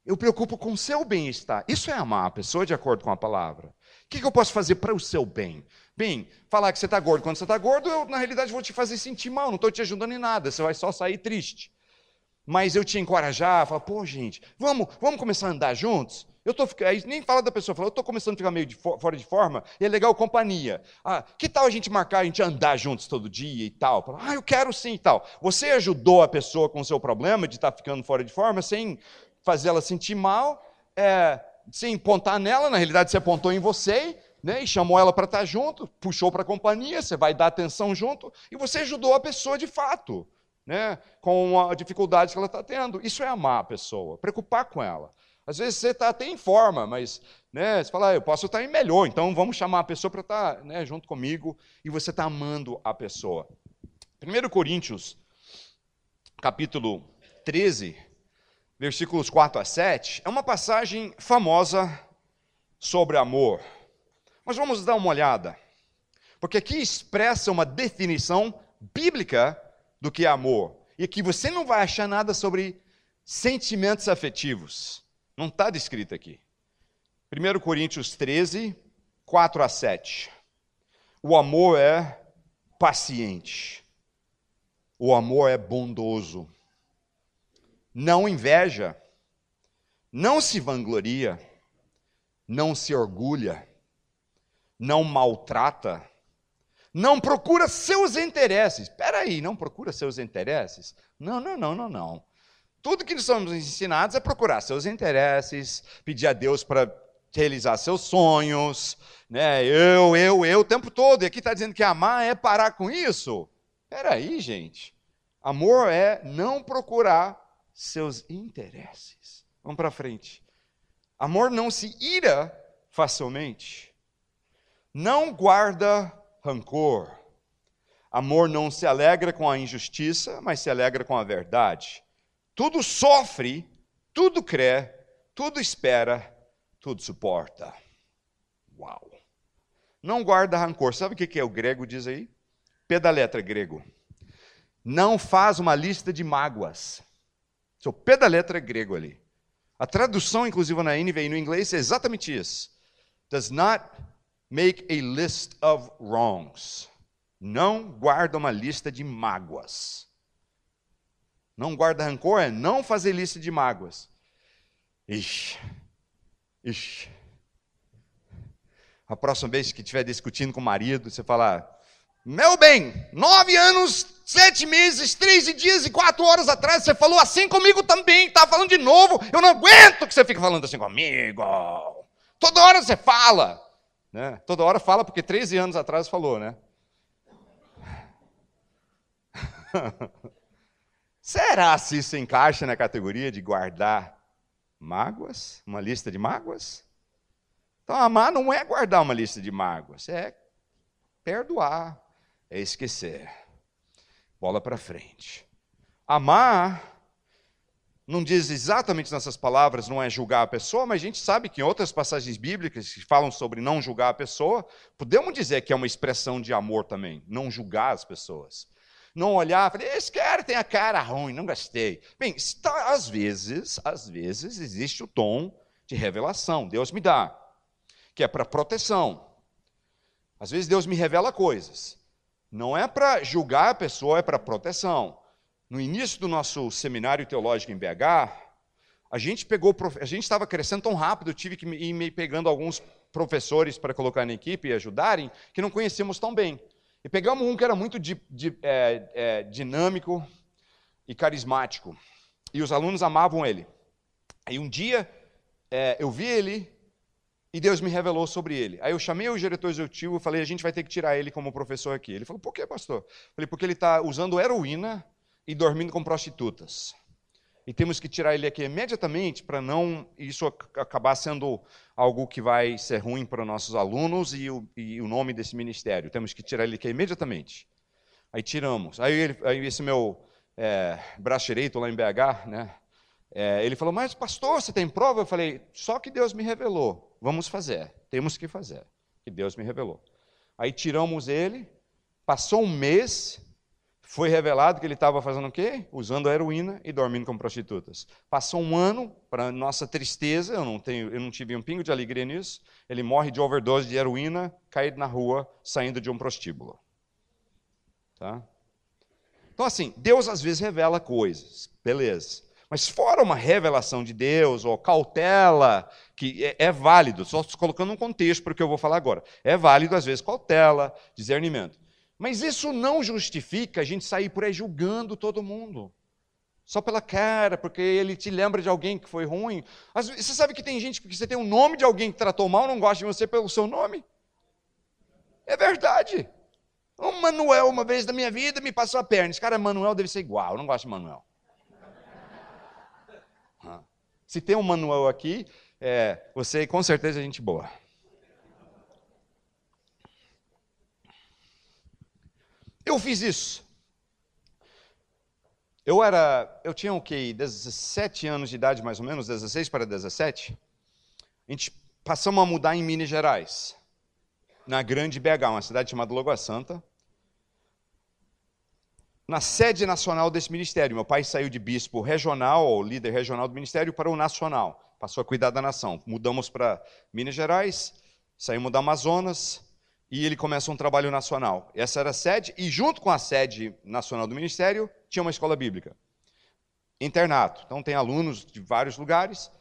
Eu preocupo com o seu bem-estar. Isso é amar a pessoa de acordo com a palavra. O que, eu posso fazer para o seu bem? Bem, falar que você está gordo quando você está gordo, eu, na realidade, vou te fazer sentir mal, não estou te ajudando em nada, você vai só sair triste. Mas eu te encorajar, falar, pô, gente, vamos, vamos começar a andar juntos? Eu tô, aí nem fala da pessoa, fala, eu estou começando a ficar meio de, fora de forma, e é legal companhia. Ah, que tal a gente marcar, a gente andar juntos todo dia e tal? Fala, ah, eu quero sim e tal. Você ajudou a pessoa com o seu problema de estar tá ficando fora de forma, sem fazer ela sentir mal, é, sem apontar nela, na realidade você apontou em você, né, e chamou ela para estar tá junto, puxou para a companhia, você vai dar atenção junto, e você ajudou a pessoa de fato. Né, com a dificuldade que ela está tendo. Isso é amar a pessoa, preocupar com ela. Às vezes você está até em forma, mas né, você fala, ah, eu posso estar em melhor, então vamos chamar a pessoa para estar né, junto comigo e você está amando a pessoa. 1 Coríntios, capítulo 13, versículos 4 a 7, é uma passagem famosa sobre amor. Mas vamos dar uma olhada, porque aqui expressa uma definição bíblica do que amor. E aqui você não vai achar nada sobre sentimentos afetivos. Não está descrito aqui. 1 Coríntios 13, 4 a 7. O amor é paciente. O amor é bondoso. Não inveja. Não se vangloria. Não se orgulha. Não maltrata. Não procura seus interesses. Espera aí, não procura seus interesses? Não, não, não, não, não. Tudo que somos ensinados é procurar seus interesses, pedir a Deus para realizar seus sonhos, né? Eu, eu, eu o tempo todo. E aqui está dizendo que amar é parar com isso. Espera aí, gente. Amor é não procurar seus interesses. Vamos para frente. Amor não se ira facilmente. Não guarda rancor. Amor não se alegra com a injustiça, mas se alegra com a verdade tudo sofre, tudo crê, tudo espera, tudo suporta. Uau! Não guarda rancor. Sabe o que é o grego diz aí? P da letra grego. Não faz uma lista de mágoas. Letra é grego ali. A tradução, inclusive na NVI no inglês, é exatamente isso. Does not make a list of wrongs. Não guarda uma lista de mágoas. Não guarda rancor é não fazer lista de mágoas. Ixi, ixi. A próxima vez que estiver discutindo com o marido, você falar, meu bem, nove anos, sete meses, treze dias e quatro horas atrás, você falou assim comigo também, está falando de novo, eu não aguento que você fique falando assim comigo. Toda hora você fala. Né? Toda hora fala, porque 13 anos atrás falou, né? Será se isso encaixa na categoria de guardar mágoas? Uma lista de mágoas? Então, amar não é guardar uma lista de mágoas, é perdoar, é esquecer. Bola para frente. Amar não diz exatamente nessas palavras, não é julgar a pessoa, mas a gente sabe que em outras passagens bíblicas que falam sobre não julgar a pessoa, podemos dizer que é uma expressão de amor também, não julgar as pessoas. Não olhar, falar, esse cara tem a cara ruim, não gostei. Bem, está, às vezes, às vezes existe o tom de revelação, Deus me dá, que é para proteção. Às vezes Deus me revela coisas. Não é para julgar a pessoa, é para proteção. No início do nosso seminário teológico em BH, a gente pegou, a gente estava crescendo tão rápido, eu tive que ir me pegando alguns professores para colocar na equipe e ajudarem, que não conhecíamos tão bem. E pegamos um que era muito di, di, é, é, dinâmico e carismático. E os alunos amavam ele. Aí um dia é, eu vi ele e Deus me revelou sobre ele. Aí eu chamei o diretor executivo e falei: a gente vai ter que tirar ele como professor aqui. Ele falou: por que, pastor? Falei: porque ele está usando heroína e dormindo com prostitutas. E temos que tirar ele aqui imediatamente para não isso acabar sendo algo que vai ser ruim para nossos alunos e o, e o nome desse ministério. Temos que tirar ele aqui imediatamente. Aí tiramos. Aí, ele, aí esse meu é, braço direito lá em BH, né? É, ele falou, mas pastor, você tem prova? Eu falei, só que Deus me revelou. Vamos fazer, temos que fazer, que Deus me revelou. Aí tiramos ele, passou um mês, foi revelado que ele estava fazendo o quê? Usando heroína e dormindo com prostitutas. Passou um ano, para nossa tristeza, eu não, tenho, eu não tive um pingo de alegria nisso, ele morre de overdose de heroína, caído na rua, saindo de um prostíbulo. Tá? Então, assim, Deus às vezes revela coisas, beleza. Mas fora uma revelação de Deus, ou cautela, que é, é válido, só colocando um contexto para o que eu vou falar agora. É válido, às vezes, cautela, discernimento. Mas isso não justifica a gente sair por aí julgando todo mundo. Só pela cara, porque ele te lembra de alguém que foi ruim. Você sabe que tem gente que você tem o um nome de alguém que tratou mal, não gosta de você pelo seu nome? É verdade. O Manuel, uma vez da minha vida, me passou a perna. Esse cara, Manuel, deve ser igual. Eu não gosto de Manuel. Se tem um manual aqui, é, você com certeza é gente boa. Eu fiz isso. Eu era, eu tinha o quê? 17 anos de idade mais ou menos, 16 para 17. A gente passamos a mudar em Minas Gerais, na Grande BH, uma cidade chamada Lagoa Santa na sede nacional desse ministério. Meu pai saiu de bispo regional, líder regional do ministério, para o nacional. Passou a cuidar da nação. Mudamos para Minas Gerais, saímos da Amazonas e ele começa um trabalho nacional. Essa era a sede, e junto com a sede nacional do ministério, tinha uma escola bíblica. Internato. Então tem alunos de vários lugares.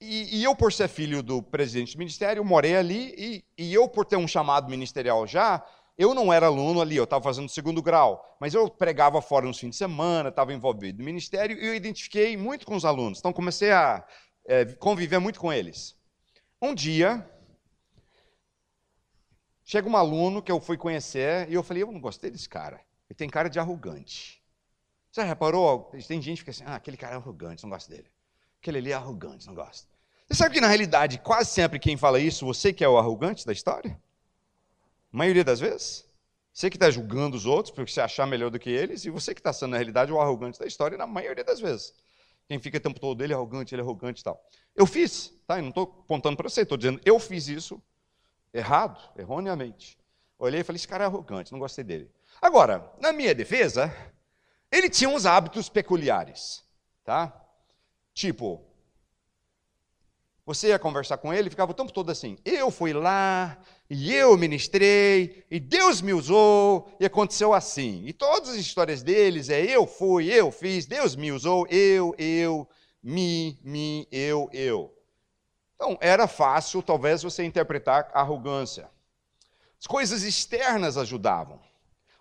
E, e eu, por ser filho do presidente do ministério, morei ali, e, e eu, por ter um chamado ministerial já, eu não era aluno ali, eu estava fazendo segundo grau, mas eu pregava fora nos fins de semana, estava envolvido no ministério e eu identifiquei muito com os alunos. Então comecei a é, conviver muito com eles. Um dia, chega um aluno que eu fui conhecer e eu falei, eu não gostei desse cara. Ele tem cara de arrogante. Você reparou? Tem gente que fica assim, ah, aquele cara é arrogante, não gosto dele. Aquele ali é arrogante, não gosto. Você sabe que na realidade, quase sempre quem fala isso, você que é o arrogante da história? A maioria das vezes. Você que está julgando os outros porque você achar melhor do que eles, e você que está sendo, na realidade, o arrogante da história, na maioria das vezes. Quem fica o tempo todo, ele é arrogante, ele é arrogante e tal. Eu fiz, tá? Eu não estou apontando para você, estou dizendo, eu fiz isso errado, erroneamente. Olhei e falei, esse cara é arrogante, não gostei dele. Agora, na minha defesa, ele tinha uns hábitos peculiares, tá? Tipo, você ia conversar com ele, ficava o tempo todo assim: eu fui lá, e eu ministrei, e Deus me usou, e aconteceu assim. E todas as histórias deles é: eu fui, eu fiz, Deus me usou, eu, eu, me, me, eu, eu. Então, era fácil, talvez, você interpretar arrogância. As coisas externas ajudavam.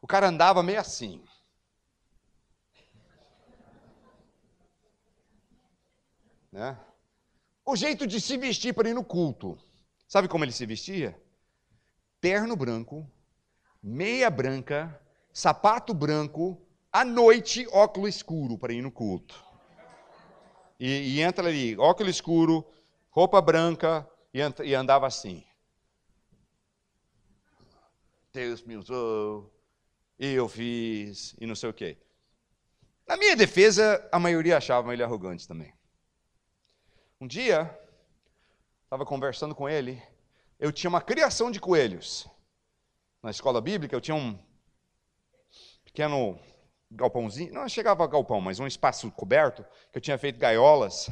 O cara andava meio assim. Né? O jeito de se vestir para ir no culto. Sabe como ele se vestia? Terno branco, meia branca, sapato branco, à noite óculos escuro para ir no culto. E, e entra ali, óculos escuro, roupa branca, e, andava assim. Deus me usou, eu fiz, e não sei o quê. Na minha defesa, a maioria achava ele arrogante também. Um dia, estava conversando com ele, eu tinha uma criação de coelhos. Na escola bíblica, eu tinha um pequeno galpãozinho, não chegava a galpão, mas um espaço coberto, que eu tinha feito gaiolas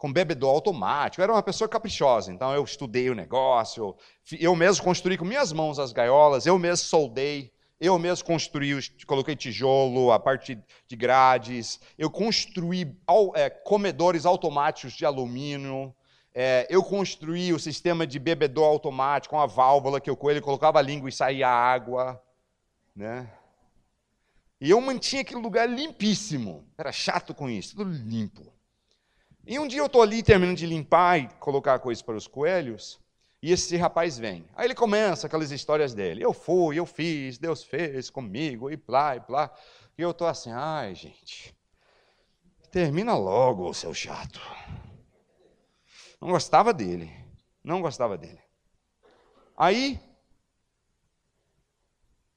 com bebedor automático. Eu era uma pessoa caprichosa, então eu estudei o negócio, eu mesmo construí com minhas mãos as gaiolas, eu mesmo soldei, eu mesmo construí, coloquei tijolo, a parte de grades, eu construí é, comedores automáticos de alumínio, é, eu construí o sistema de bebedor automático, com a válvula que o coelho colocava a língua e saía água. Né? E eu mantinha aquele lugar limpíssimo. Era chato com isso, tudo limpo. E um dia eu estou ali terminando de limpar e colocar coisas para os coelhos. E esse rapaz vem. Aí ele começa aquelas histórias dele. Eu fui, eu fiz, Deus fez comigo, e plá, e plá. E eu estou assim, ai, gente. Termina logo, seu chato. Não gostava dele. Não gostava dele. Aí,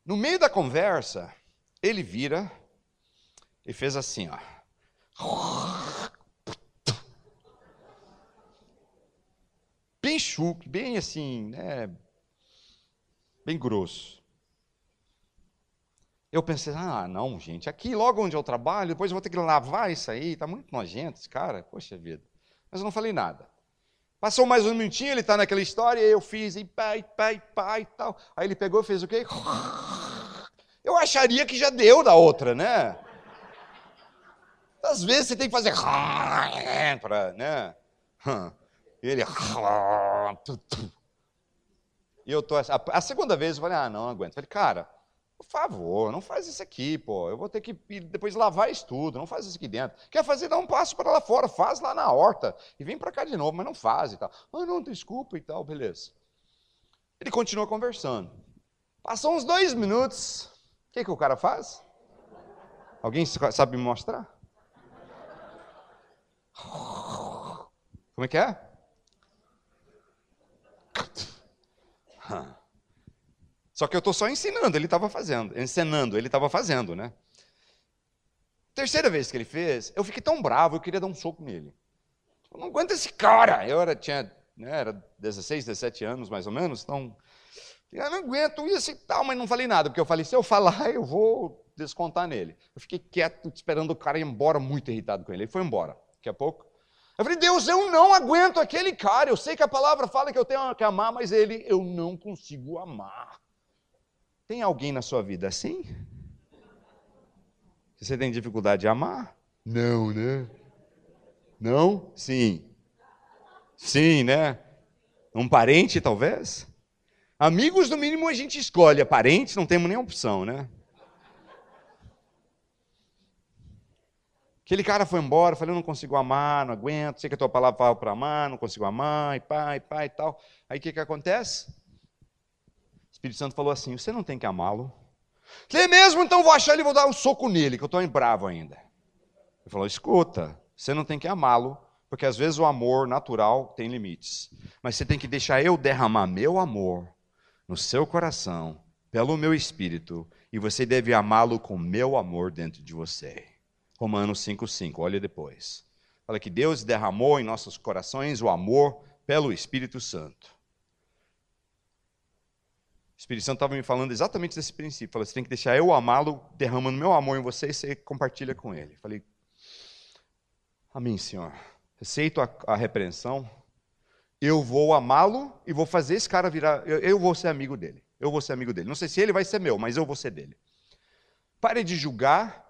no meio da conversa, ele vira e fez assim, ó. Bem chuco, bem assim, né, bem grosso. Eu pensei, ah, não, gente, aqui logo onde eu trabalho, depois eu vou ter que lavar isso aí, tá muito nojento esse cara, poxa vida. Mas eu não falei nada. Passou mais um minutinho, ele está naquela história, eu fiz, e pai, pai, pai e tal. Aí ele pegou e fez o quê? Eu acharia que já deu da outra, né? Às vezes você tem que fazer para, né? Ele. E eu tô. A segunda vez eu falei, ah, não, não aguento. Eu falei, cara, por favor, não faz isso aqui, pô. Eu vou ter que depois lavar isso tudo, não faz isso aqui dentro. Quer fazer, dá um passo para lá fora, faz lá na horta. E vem para cá de novo, mas não faz e tal. Ah, não, desculpa e tal, beleza. Ele continua conversando. Passou uns dois minutos. O que, que o cara faz? Alguém sabe me mostrar? Como é que é? Só que eu estou só ensinando, ele estava fazendo, ensinando, ele estava fazendo, né? Terceira vez que ele fez, eu fiquei tão bravo, eu queria dar um soco nele. Eu não aguento esse cara. Eu era, tinha, né, era 16, 17 anos mais ou menos, então eu não aguento isso e tal, mas não falei nada, porque eu falei, se eu falar, eu vou descontar nele. Eu fiquei quieto, esperando o cara ir embora, muito irritado com ele. Ele foi embora. Daqui a pouco, eu falei, Deus, eu não aguento aquele cara. Eu sei que a palavra fala que eu tenho que amar, mas ele eu não consigo amar. Tem alguém na sua vida assim? Você tem dificuldade de amar? Não, né? Não? Sim. Sim, né? Um parente, talvez? Amigos, no mínimo, a gente escolhe. Parentes, não temos nem opção, né? Aquele cara foi embora, falei, eu não consigo amar, não aguento, sei que a tua palavra fala para amar, não consigo amar, e pai, pai e tal. Aí o que, que acontece? O Espírito Santo falou assim: você não tem que amá-lo. É mesmo, então vou achar ele e vou dar um soco nele, que eu estou bravo ainda. Ele falou: escuta, você não tem que amá-lo, porque às vezes o amor natural tem limites. Mas você tem que deixar eu derramar meu amor no seu coração, pelo meu espírito, e você deve amá-lo com meu amor dentro de você. Romanos 5,5, olha depois. Fala que Deus derramou em nossos corações o amor pelo Espírito Santo. O Espírito Santo estava me falando exatamente desse princípio. Falou, você tem que deixar eu amá-lo, derramando meu amor em você e você compartilha com ele. Falei, amém, Senhor. Aceito a, a repreensão. Eu vou amá-lo e vou fazer esse cara virar. Eu, eu vou ser amigo dele. Eu vou ser amigo dele. Não sei se ele vai ser meu, mas eu vou ser dele. Pare de julgar.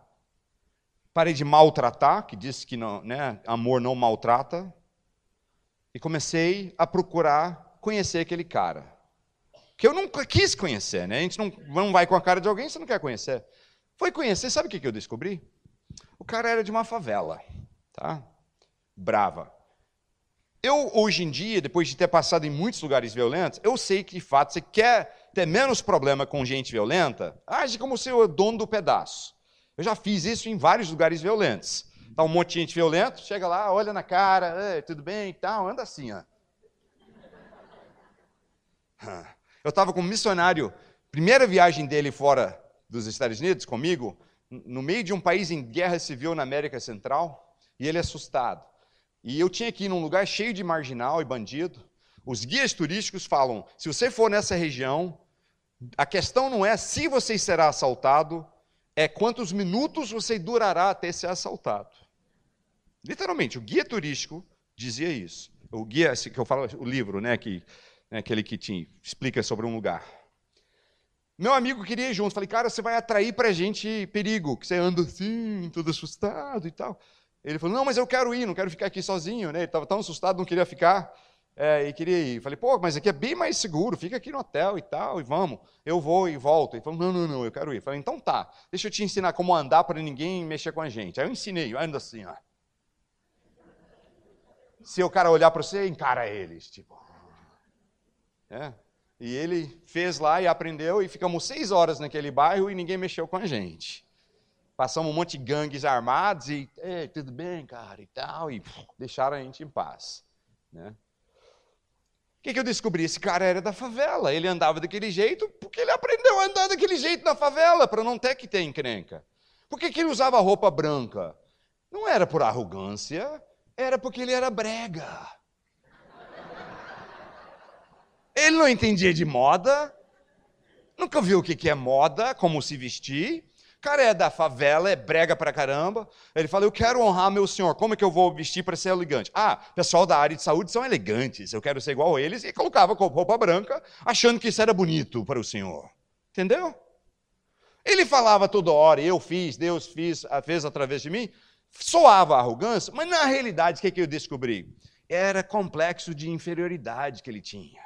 Pare de maltratar, que diz que não, né, amor não maltrata. E comecei a procurar conhecer aquele cara que eu nunca quis conhecer, né? A gente não, não vai com a cara de alguém você não quer conhecer. Foi conhecer, sabe o que eu descobri? O cara era de uma favela, tá? Brava. Eu, hoje em dia, depois de ter passado em muitos lugares violentos, eu sei que, de fato, você quer ter menos problema com gente violenta, age como se o dono do pedaço. Eu já fiz isso em vários lugares violentos. Tá um monte de gente violento, chega lá, olha na cara, tudo bem e tal, anda assim, ó. Eu estava com um missionário, primeira viagem dele fora dos Estados Unidos comigo, no meio de um país em guerra civil na América Central, e ele assustado. E eu tinha que ir num lugar cheio de marginal e bandido. Os guias turísticos falam: se você for nessa região, a questão não é se você será assaltado, é quantos minutos você durará até ser assaltado. Literalmente, o guia turístico dizia isso. O guia, que eu falo, o livro, né, que né, aquele que te explica sobre um lugar. Meu amigo queria ir junto. Falei, cara, você vai atrair para a gente perigo, que você anda assim, todo assustado e tal. Ele falou, não, mas eu quero ir, não quero ficar aqui sozinho. Né? Ele estava tão assustado, não queria ficar. É, e queria ir. Falei, pô, mas aqui é bem mais seguro, fica aqui no hotel e tal, e vamos. Eu vou e volto. Ele falou, não, não, não, eu quero ir. Falei, então tá, deixa eu te ensinar como andar para ninguém mexer com a gente. Aí eu ensinei, ando assim, ó. Se o cara olhar para você, encara eles, tipo. É. E ele fez lá e aprendeu, e ficamos seis horas naquele bairro e ninguém mexeu com a gente. Passamos um monte de gangues armados e, tudo bem, cara, e tal, e deixaram a gente em paz. Né? O que, que eu descobri? Esse cara era da favela, ele andava daquele jeito porque ele aprendeu a andar daquele jeito na favela, para não ter que ter encrenca. Por que, que ele usava roupa branca? Não era por arrogância, era porque ele era brega. Ele não entendia de moda, nunca viu o que é moda, como se vestir. Cara é da favela, é brega pra caramba. Ele fala: Eu quero honrar meu senhor, como é que eu vou vestir para ser elegante? Ah, pessoal da área de saúde são elegantes, eu quero ser igual a eles. E colocava roupa branca, achando que isso era bonito para o senhor. Entendeu? Ele falava toda hora: Eu fiz, Deus fez, fez através de mim. Soava arrogância, mas na realidade, o que, é que eu descobri? Era complexo de inferioridade que ele tinha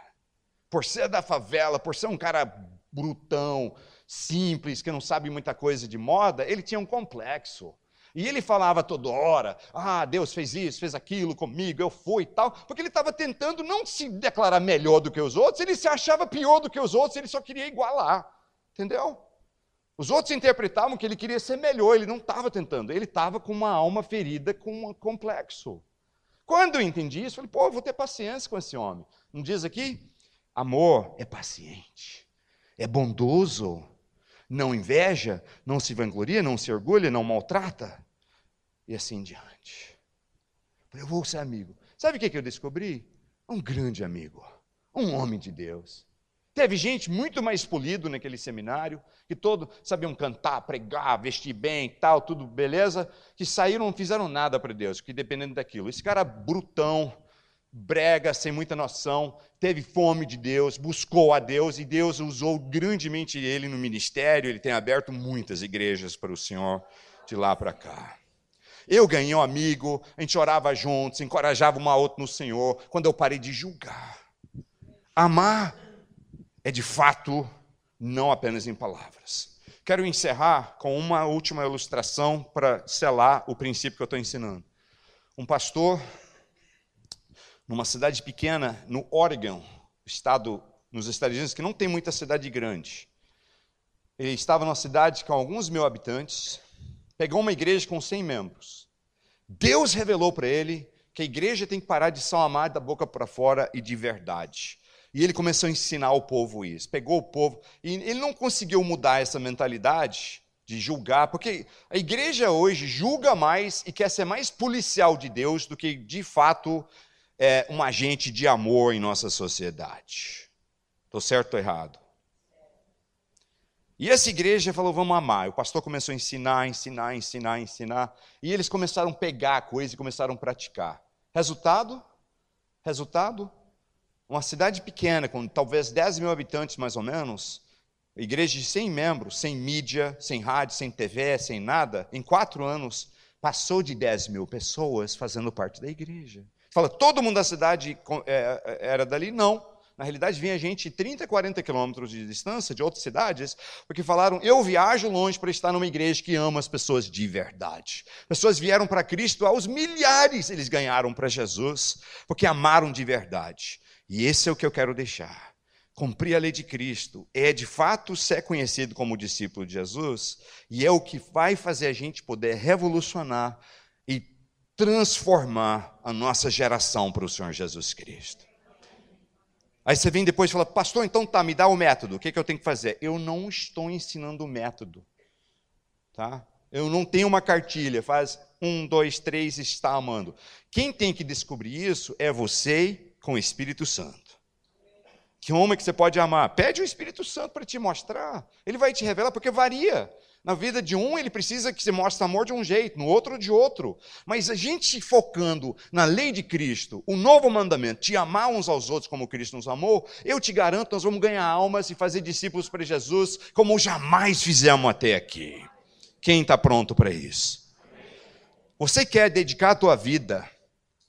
por ser da favela, por ser um cara brutão, simples, que não sabe muita coisa de moda, ele tinha um complexo. E ele falava toda hora: ah, Deus fez isso, fez aquilo comigo, eu fui e tal, porque ele estava tentando não se declarar melhor do que os outros, ele se achava pior do que os outros, ele só queria igualar. Entendeu? Os outros interpretavam que ele queria ser melhor, ele não estava tentando, ele estava com uma alma ferida, com um complexo. Quando eu entendi isso, eu falei: pô, eu vou ter paciência com esse homem. Não diz aqui? Amor é paciente, é bondoso, não inveja, não se vangloria, não se orgulha, não maltrata, e assim diante. Eu vou ser amigo. Sabe o que eu descobri? Um grande amigo, um homem de Deus. Teve gente muito mais polido naquele seminário, que todo sabiam cantar, pregar, vestir bem, tal, tudo beleza, que saíram, não fizeram nada para Deus, que dependendo daquilo. Esse cara brutão, brega, sem muita noção, teve fome de Deus, buscou a Deus e Deus usou grandemente ele no ministério. Ele tem aberto muitas igrejas para o Senhor de lá para cá. Eu ganhei um amigo, a gente orava juntos, encorajava uma outra no Senhor, quando eu parei de julgar. Amar é de fato não apenas em palavras. Quero encerrar com uma última ilustração para selar o princípio que eu estou ensinando. Um pastor numa cidade pequena no Oregon, estado nos Estados Unidos, que não tem muita cidade grande. Ele estava numa cidade com alguns mil habitantes, pegou uma igreja com 100 membros. Deus revelou para ele que a igreja tem que parar de só amar da boca para fora e de verdade. E ele começou a ensinar o povo isso. Pegou o povo, e ele não conseguiu mudar essa mentalidade de julgar, porque a igreja hoje julga mais e quer ser mais policial de Deus do que de fato é um agente de amor em nossa sociedade. Estou certo ou errado? E essa igreja falou: vamos amar. O pastor começou a ensinar, ensinar, ensinar, ensinar. E eles começaram a pegar a coisa e começaram a praticar. Resultado? Resultado? Uma cidade pequena, com talvez 10 mil habitantes mais ou menos, igreja de 100 membros, sem mídia, sem rádio, sem TV, sem nada, em quatro anos, passou de 10 mil pessoas fazendo parte da igreja. Fala, todo mundo da cidade é, é, era dali? Não. Na realidade, vinha gente de 30, 40 quilômetros de distância, de outras cidades, porque falaram: eu viajo longe para estar numa igreja que ama as pessoas de verdade. Pessoas vieram para Cristo, aos milhares eles ganharam para Jesus, porque amaram de verdade. E esse é o que eu quero deixar. Cumprir a lei de Cristo é de fato ser conhecido como discípulo de Jesus, e é o que vai fazer a gente poder revolucionar transformar a nossa geração para o Senhor Jesus Cristo. Aí você vem depois e fala, pastor, então tá, me dá o método, o que, que eu tenho que fazer? Eu não estou ensinando o método, tá? Eu não tenho uma cartilha, faz um, dois, três, está amando. Quem tem que descobrir isso é você com o Espírito Santo. Que homem que você pode amar? Pede o Espírito Santo para te mostrar. Ele vai te revelar, porque varia. Na vida de um, ele precisa que você mostre amor de um jeito, no outro, de outro. Mas a gente focando na lei de Cristo, o novo mandamento, de amar uns aos outros como Cristo nos amou, eu te garanto, nós vamos ganhar almas e fazer discípulos para Jesus como jamais fizemos até aqui. Quem está pronto para isso? Você quer dedicar a tua vida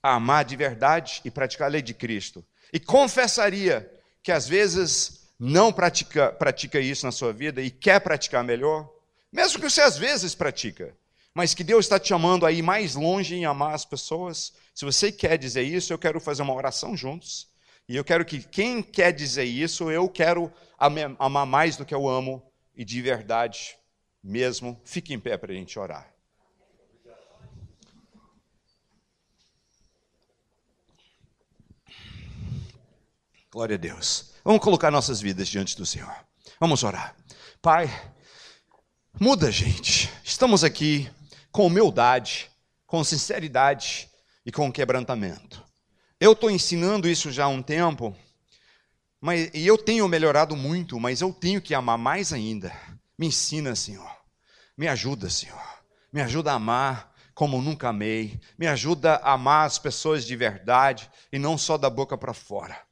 a amar de verdade e praticar a lei de Cristo? E confessaria que às vezes não pratica, pratica isso na sua vida e quer praticar melhor? Mesmo que você às vezes pratica, mas que Deus está te chamando a ir mais longe em amar as pessoas. Se você quer dizer isso, eu quero fazer uma oração juntos. E eu quero que quem quer dizer isso, eu quero amar mais do que eu amo e de verdade mesmo. Fique em pé para a gente orar. Glória a Deus. Vamos colocar nossas vidas diante do Senhor. Vamos orar. Pai, Muda, gente. Estamos aqui com humildade, com sinceridade e com quebrantamento. Eu estou ensinando isso já há um tempo, mas, e eu tenho melhorado muito, mas eu tenho que amar mais ainda. Me ensina, Senhor. Me ajuda, Senhor. Me ajuda a amar como nunca amei. Me ajuda a amar as pessoas de verdade e não só da boca para fora.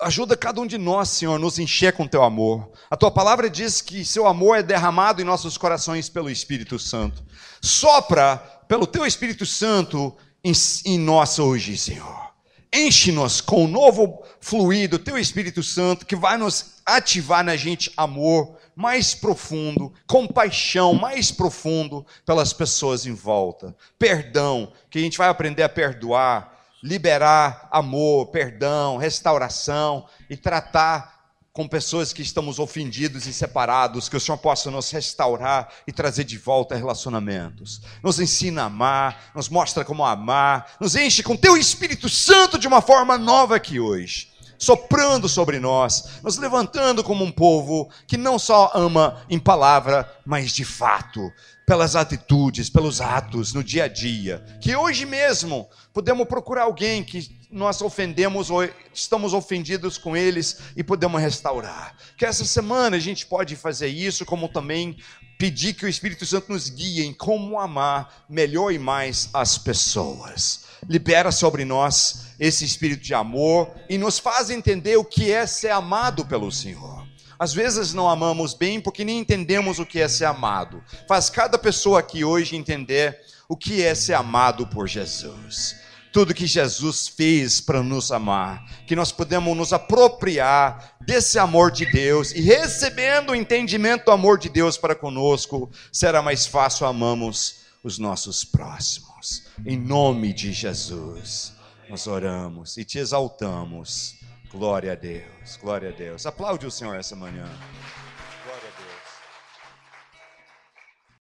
Ajuda cada um de nós, Senhor, nos encher com teu amor. A tua palavra diz que seu amor é derramado em nossos corações pelo Espírito Santo. Sopra pelo teu Espírito Santo em, em nós hoje, Senhor. Enche-nos com o novo fluido, teu Espírito Santo, que vai nos ativar na gente amor mais profundo, compaixão mais profundo pelas pessoas em volta. Perdão, que a gente vai aprender a perdoar liberar amor, perdão, restauração e tratar com pessoas que estamos ofendidos e separados, que o Senhor possa nos restaurar e trazer de volta relacionamentos. Nos ensina a amar, nos mostra como amar, nos enche com teu Espírito Santo de uma forma nova aqui hoje, soprando sobre nós, nos levantando como um povo que não só ama em palavra, mas de fato pelas atitudes, pelos atos no dia a dia. Que hoje mesmo podemos procurar alguém que nós ofendemos ou estamos ofendidos com eles e podemos restaurar. Que essa semana a gente pode fazer isso, como também pedir que o Espírito Santo nos guie em como amar melhor e mais as pessoas. Libera sobre nós esse espírito de amor e nos faz entender o que é ser amado pelo Senhor. Às vezes não amamos bem porque nem entendemos o que é ser amado. Faz cada pessoa aqui hoje entender o que é ser amado por Jesus. Tudo que Jesus fez para nos amar, que nós podemos nos apropriar desse amor de Deus e recebendo o entendimento do amor de Deus para conosco, será mais fácil amamos os nossos próximos. Em nome de Jesus, nós oramos e te exaltamos. Glória a Deus, glória a Deus. Aplaude o Senhor essa manhã.